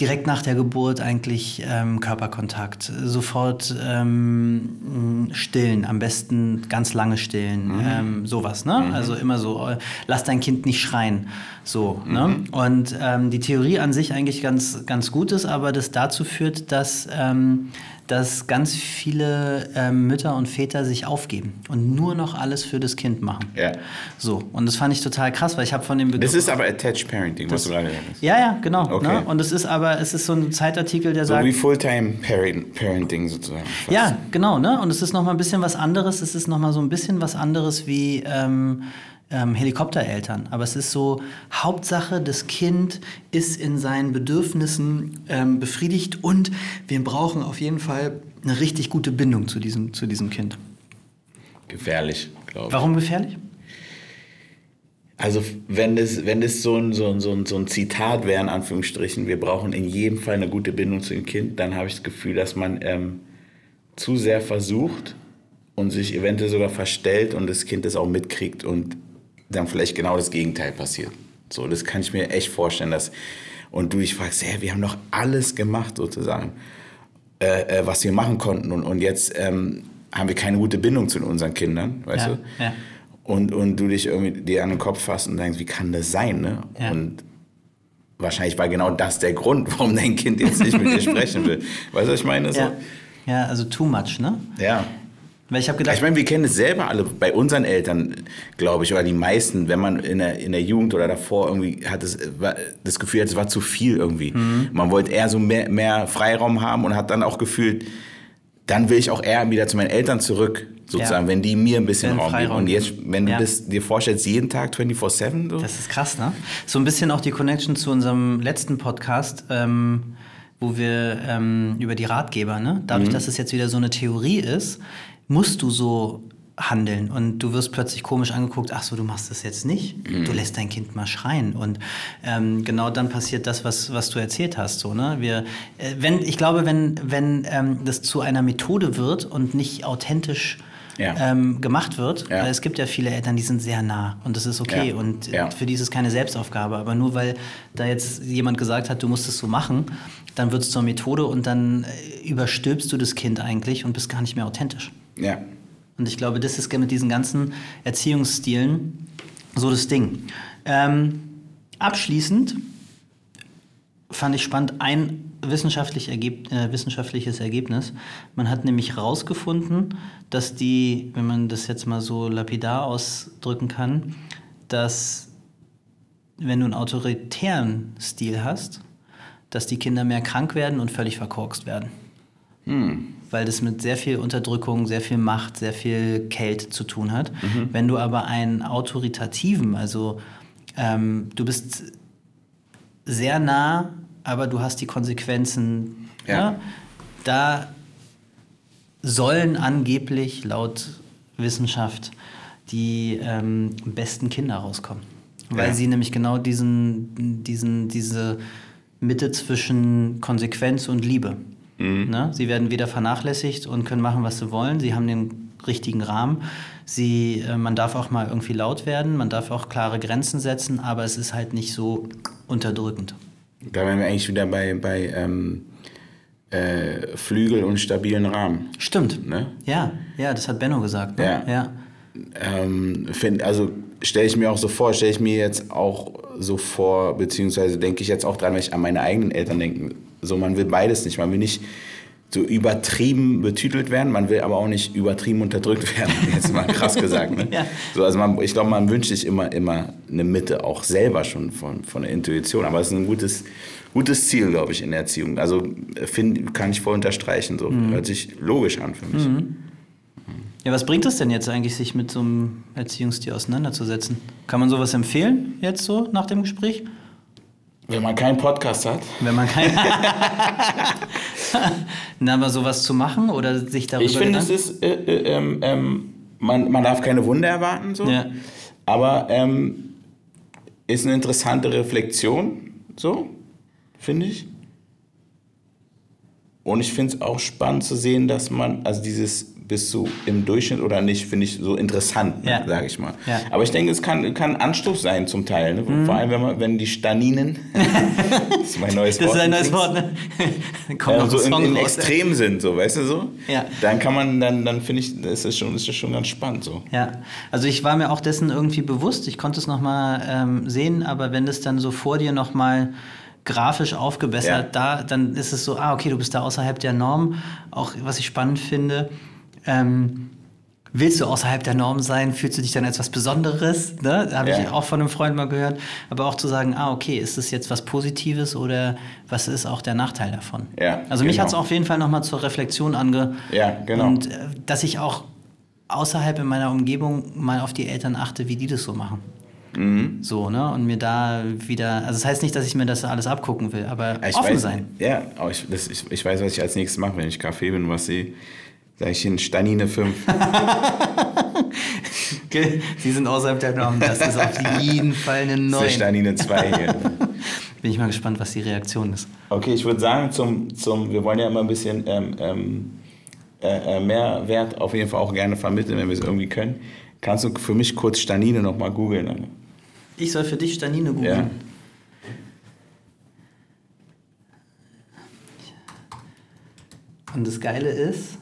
direkt nach der Geburt eigentlich ähm, Körperkontakt, sofort ähm, stillen, am besten ganz lange stillen, ähm, sowas, ne? Also immer so, äh, lass dein Kind nicht schreien, so, ne? Und ähm, die Theorie an sich eigentlich ganz, ganz gut ist, aber das dazu führt, dass, ähm, dass ganz viele ähm, Mütter und Väter sich aufgeben und nur noch alles für das Kind machen. Ja. So, und das fand ich total krass, weil ich habe von dem Begriff... Das ist aber Attached Parenting, was du gerade gesagt hast. Ja, ja, genau. Okay. Ne? Und es ist aber, es ist so ein Zeitartikel, der So sagt. wie Fulltime Parent, Parenting sozusagen. fast. ja, genau, ne? Und es ist nochmal ein bisschen was anderes. Es ist nochmal so ein bisschen was anderes wie ähm, ähm, Helikoptereltern. Aber es ist so, Hauptsache, das Kind ist in seinen Bedürfnissen ähm, befriedigt und wir brauchen auf jeden Fall eine richtig gute Bindung zu diesem, zu diesem Kind. Gefährlich, glaube ich. Warum gefährlich? Also wenn das, wenn das so, ein, so, ein, so, ein, so ein Zitat wäre, in Anführungsstrichen, wir brauchen in jedem Fall eine gute Bindung zu dem Kind, dann habe ich das Gefühl, dass man ähm, zu sehr versucht und sich eventuell sogar verstellt und das Kind das auch mitkriegt und dann vielleicht genau das Gegenteil passiert. So, das kann ich mir echt vorstellen, dass und du dich fragst, hey, wir haben doch alles gemacht sozusagen, äh, äh, was wir machen konnten und, und jetzt ähm, haben wir keine gute Bindung zu unseren Kindern, weißt Ja, du? ja. Und, und du dich irgendwie dir an den Kopf fasst und denkst, wie kann das sein? Ne? Ja. Und wahrscheinlich war genau das der Grund, warum dein Kind jetzt nicht mit dir sprechen will. Weißt du, was ich meine? So? Ja. ja, also too much, ne? ja. Weil ich habe gedacht, Ich meine, wir kennen es selber alle bei unseren Eltern, glaube ich, oder die meisten, wenn man in der, in der Jugend oder davor irgendwie hat es, war, das Gefühl, hat, es war zu viel irgendwie. Mhm. Man wollte eher so mehr, mehr Freiraum haben und hat dann auch gefühlt, dann will ich auch eher wieder zu meinen Eltern zurück, sozusagen, Ja. wenn die mir ein bisschen Raum geben. Und jetzt, wenn du Ja. das dir vorstellst, jeden Tag 24-7, so. Das ist krass, ne? So ein bisschen auch die Connection zu unserem letzten Podcast, ähm, wo wir ähm, über die Ratgeber, ne? Dadurch, Mhm. dass es jetzt wieder so eine Theorie ist, musst du so handeln und du wirst plötzlich komisch angeguckt, ach so, du machst das jetzt nicht, Mhm. du lässt dein Kind mal schreien und ähm, genau dann passiert das, was, was du erzählt hast, so, ne? Wir, äh, wenn, ich glaube, wenn, wenn ähm, das zu einer Methode wird und nicht authentisch Ja. ähm, gemacht wird, Ja. es gibt ja viele Eltern, die sind sehr nah und das ist okay Ja. und für die ist es keine Selbstaufgabe, aber nur weil da jetzt jemand gesagt hat, du musst es so machen, dann wird es zur Methode und dann äh, überstülpst du das Kind eigentlich und bist gar nicht mehr authentisch. Ja. Und ich glaube, das ist mit diesen ganzen Erziehungsstilen so das Ding. Ähm, abschließend fand ich spannend ein wissenschaftlich ergeb äh, wissenschaftliches Ergebnis. Man hat nämlich herausgefunden, dass die, wenn man das jetzt mal so lapidar ausdrücken kann, dass wenn du einen autoritären Stil hast, dass die Kinder mehr krank werden und völlig verkorkst werden weil das mit sehr viel Unterdrückung, sehr viel Macht, sehr viel Kälte zu tun hat. Wenn du aber einen autoritativen, also ähm, du bist sehr nah, aber du hast die Konsequenzen, Ja. ja. da sollen angeblich laut Wissenschaft die ähm, besten Kinder rauskommen. Weil Ja. sie nämlich genau diesen, diesen, diese Mitte zwischen Konsequenz und Liebe. Ne? Sie werden weder vernachlässigt und können machen, was sie wollen. Sie haben den richtigen Rahmen. Sie, äh, man darf auch mal irgendwie laut werden, man darf auch klare Grenzen setzen, aber es ist halt nicht so unterdrückend. Da wären wir eigentlich wieder bei, bei ähm, äh, Flügel und stabilen Rahmen. Stimmt. Ne? Ja, ja, das hat Benno gesagt. Ne? Ja. ja. Ähm, find, also stelle ich mir auch so vor, stelle ich mir jetzt auch so vor, beziehungsweise denke ich jetzt auch dran, wenn ich an meine eigenen Eltern denke. So, man will beides nicht. Man will nicht so übertrieben betütelt werden, man will aber auch nicht übertrieben unterdrückt werden. Jetzt mal krass gesagt. Ne? Ja. So, also man, ich glaube, man wünscht sich immer, immer eine Mitte, auch selber schon von, von der Intuition. Aber es ist ein gutes, gutes Ziel, glaube ich, in der Erziehung. Also find, kann ich voll unterstreichen. So. Hört sich logisch an für mich. Ja, was bringt es denn jetzt eigentlich, sich mit so einem Erziehungsstil auseinanderzusetzen? Kann man sowas empfehlen, jetzt so nach dem Gespräch? Wenn man keinen Podcast hat, Wenn man kein. Na, aber sowas zu machen oder sich darüber Ich finde, es ist, äh, äh, ähm, ähm, man, man darf keine Wunder erwarten, so. Ja. Aber ähm, ist eine interessante Reflexion, so, finde ich. Und ich finde es auch spannend zu sehen, dass man, also dieses bist du im Durchschnitt oder nicht, finde ich so interessant, Ja. sage ich mal. Ja. Aber ich denke, es kann, kann Anstoß sein zum Teil. Ne? Mhm. Vor allem, wenn, man, wenn die Staninen, das ist mein neues Das Wort. ist ein neues Wort, ne? Ja, so ein im. Extrem sind, so, weißt du so? Ja. Dann kann man, dann, dann finde ich, das ist schon, das ist schon ganz spannend so. Ja, also ich war mir auch dessen irgendwie bewusst. Ich konnte es nochmal ähm, sehen, aber wenn das dann so vor dir nochmal grafisch aufgebessert, da, dann ist es so, ah, okay, du bist da außerhalb der Norm. Auch was ich spannend finde, ähm, willst du außerhalb der Norm sein? Fühlst du dich dann als was Besonderes? Ne? Habe ich Ja. auch von einem Freund mal gehört. Aber auch zu sagen, ah, okay, ist das jetzt was Positives oder was ist auch der Nachteil davon? Ja, also mich genau. hat es auf jeden Fall nochmal zur Reflexion ange... Ja, genau. Und äh, dass ich auch außerhalb in meiner Umgebung mal auf die Eltern achte, wie die das so machen. Mhm. So, ne? Und mir da wieder, also das heißt nicht, dass ich mir das alles abgucken will, aber Ich offen weiß, sein. Ja, aber ich, das, ich, ich weiß, was ich als nächstes mache, wenn ich Kaffee bin, was sehe. Sage ich Ihnen Stanine 5. Sie sind außerhalb der Norm, das ist auf jeden Fall eine Das ist 9. Stanine 2 hier. Bin ich mal gespannt, was die Reaktion ist. Okay, ich würde sagen, zum, zum, wir wollen ja immer ein bisschen ähm, ähm, äh, äh, Mehrwert auf jeden Fall auch gerne vermitteln, wenn wir es irgendwie können. Kannst du für mich kurz Stanine nochmal googeln? Ich soll für dich Stanine googeln. Ja. Und das Geile ist,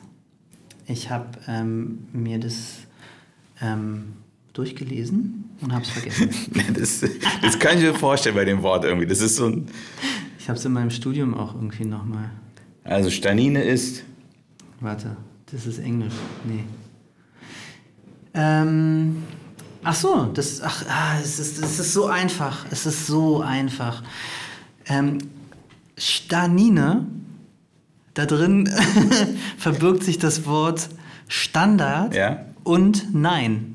ich habe ähm, mir das ähm, durchgelesen und habe es vergessen. Das, das kann ich mir vorstellen bei dem Wort irgendwie. Das ist so ein. ich habe es in meinem Studium auch irgendwie nochmal. Also Stanine ist. Warte, das ist Englisch. Nee. Ähm, ach so, das, ach, ah, es, ist, es ist so einfach. Es ist so einfach. Ähm, Stanine, da drin verbirgt sich das Wort Standard Ja. und Nein.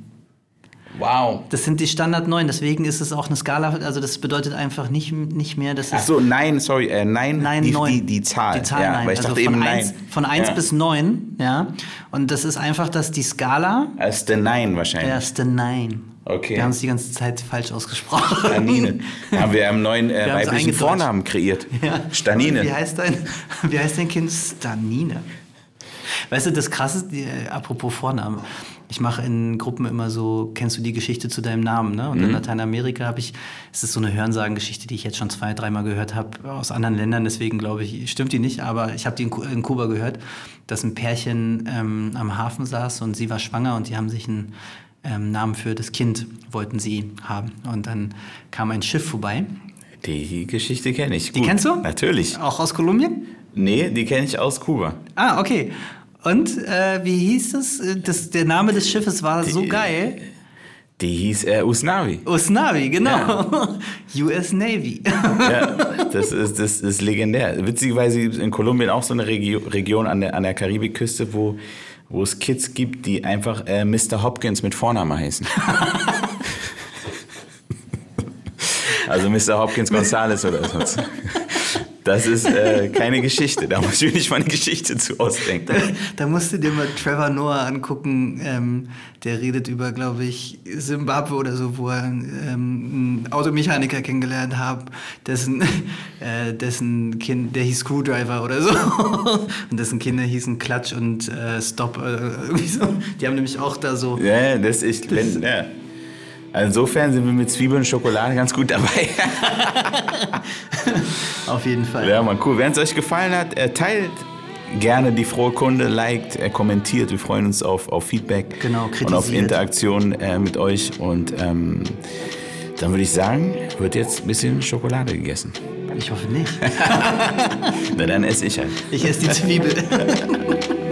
Wow. Das sind die Standard 9, deswegen ist es auch eine Skala, also das bedeutet einfach nicht, nicht mehr, dass Ach es so, nein, sorry, äh, nein, Nein, die, neun. Die, die Zahl. Die Zahl ja, nein. Weil ich also dachte von eben 1, nein. Von 1 ja. bis 9, ja. Und das ist einfach, dass die Skala, Als der Nein wahrscheinlich. der ist der Nein. Okay. Wir haben es die ganze Zeit falsch ausgesprochen. Stanine. Haben wir einen neuen äh, weiblichen. Vornamen kreiert. Ja. Stanine. Wie heißt dein, wie heißt dein Kind? Stanine. Weißt du, das Krasse, äh, apropos Vornamen. Ich mache in Gruppen immer so, kennst du die Geschichte zu deinem Namen? Ne? Und Mhm. in Lateinamerika habe ich, es ist so eine Hörensagengeschichte, die ich jetzt schon zwei, dreimal gehört habe aus anderen Ländern. Deswegen glaube ich, stimmt die nicht, aber ich habe die in, in Kuba gehört, dass ein Pärchen ähm, am Hafen saß und sie war schwanger und die haben sich einen ähm, Namen für das Kind wollten sie haben. Und dann kam ein Schiff vorbei. Die Geschichte kenne ich. Die Gut. kennst du? Natürlich. Auch aus Kolumbien? Nee, die kenne ich aus Kuba. Ah, okay. Und äh, wie hieß es? Das, der Name des Schiffes war so Die- geil. Die hieß äh, Usnavi. Usnavi, genau. US Navy. Ja, das ist, das ist legendär. Witzigerweise gibt es in Kolumbien auch so eine Regio Region an der, an der Karibikküste, wo, wo es Kids gibt, die einfach äh, Mr. Hopkins mit Vornamen heißen. also Mr. Hopkins Gonzales oder so. Das ist äh, keine Geschichte. Da muss ich mir nicht mal eine Geschichte zu ausdenken. da musst du dir mal Trevor Noah angucken. Ähm, der redet über, glaube ich, Simbabwe oder so, wo er ähm, einen Automechaniker kennengelernt hat, dessen, äh, dessen Kind, der hieß Screwdriver oder so. und dessen Kinder hießen Klatsch und äh, Stop. Äh, irgendwie so. Die haben nämlich auch da so. Ja, das ist, wenn, ja. Insofern sind wir mit Zwiebeln und Schokolade ganz gut dabei. Auf jeden Fall. Ja, man, cool. Wenn es euch gefallen hat, äh, teilt gerne die frohe Kunde, liked, äh, kommentiert. Wir freuen uns auf, auf Feedback Genau, und auf. Interaktion äh, mit euch. Und ähm, dann würde ich sagen, wird jetzt ein bisschen Schokolade gegessen. Ich hoffe nicht. Na, dann esse ich halt. Ich esse die Zwiebel.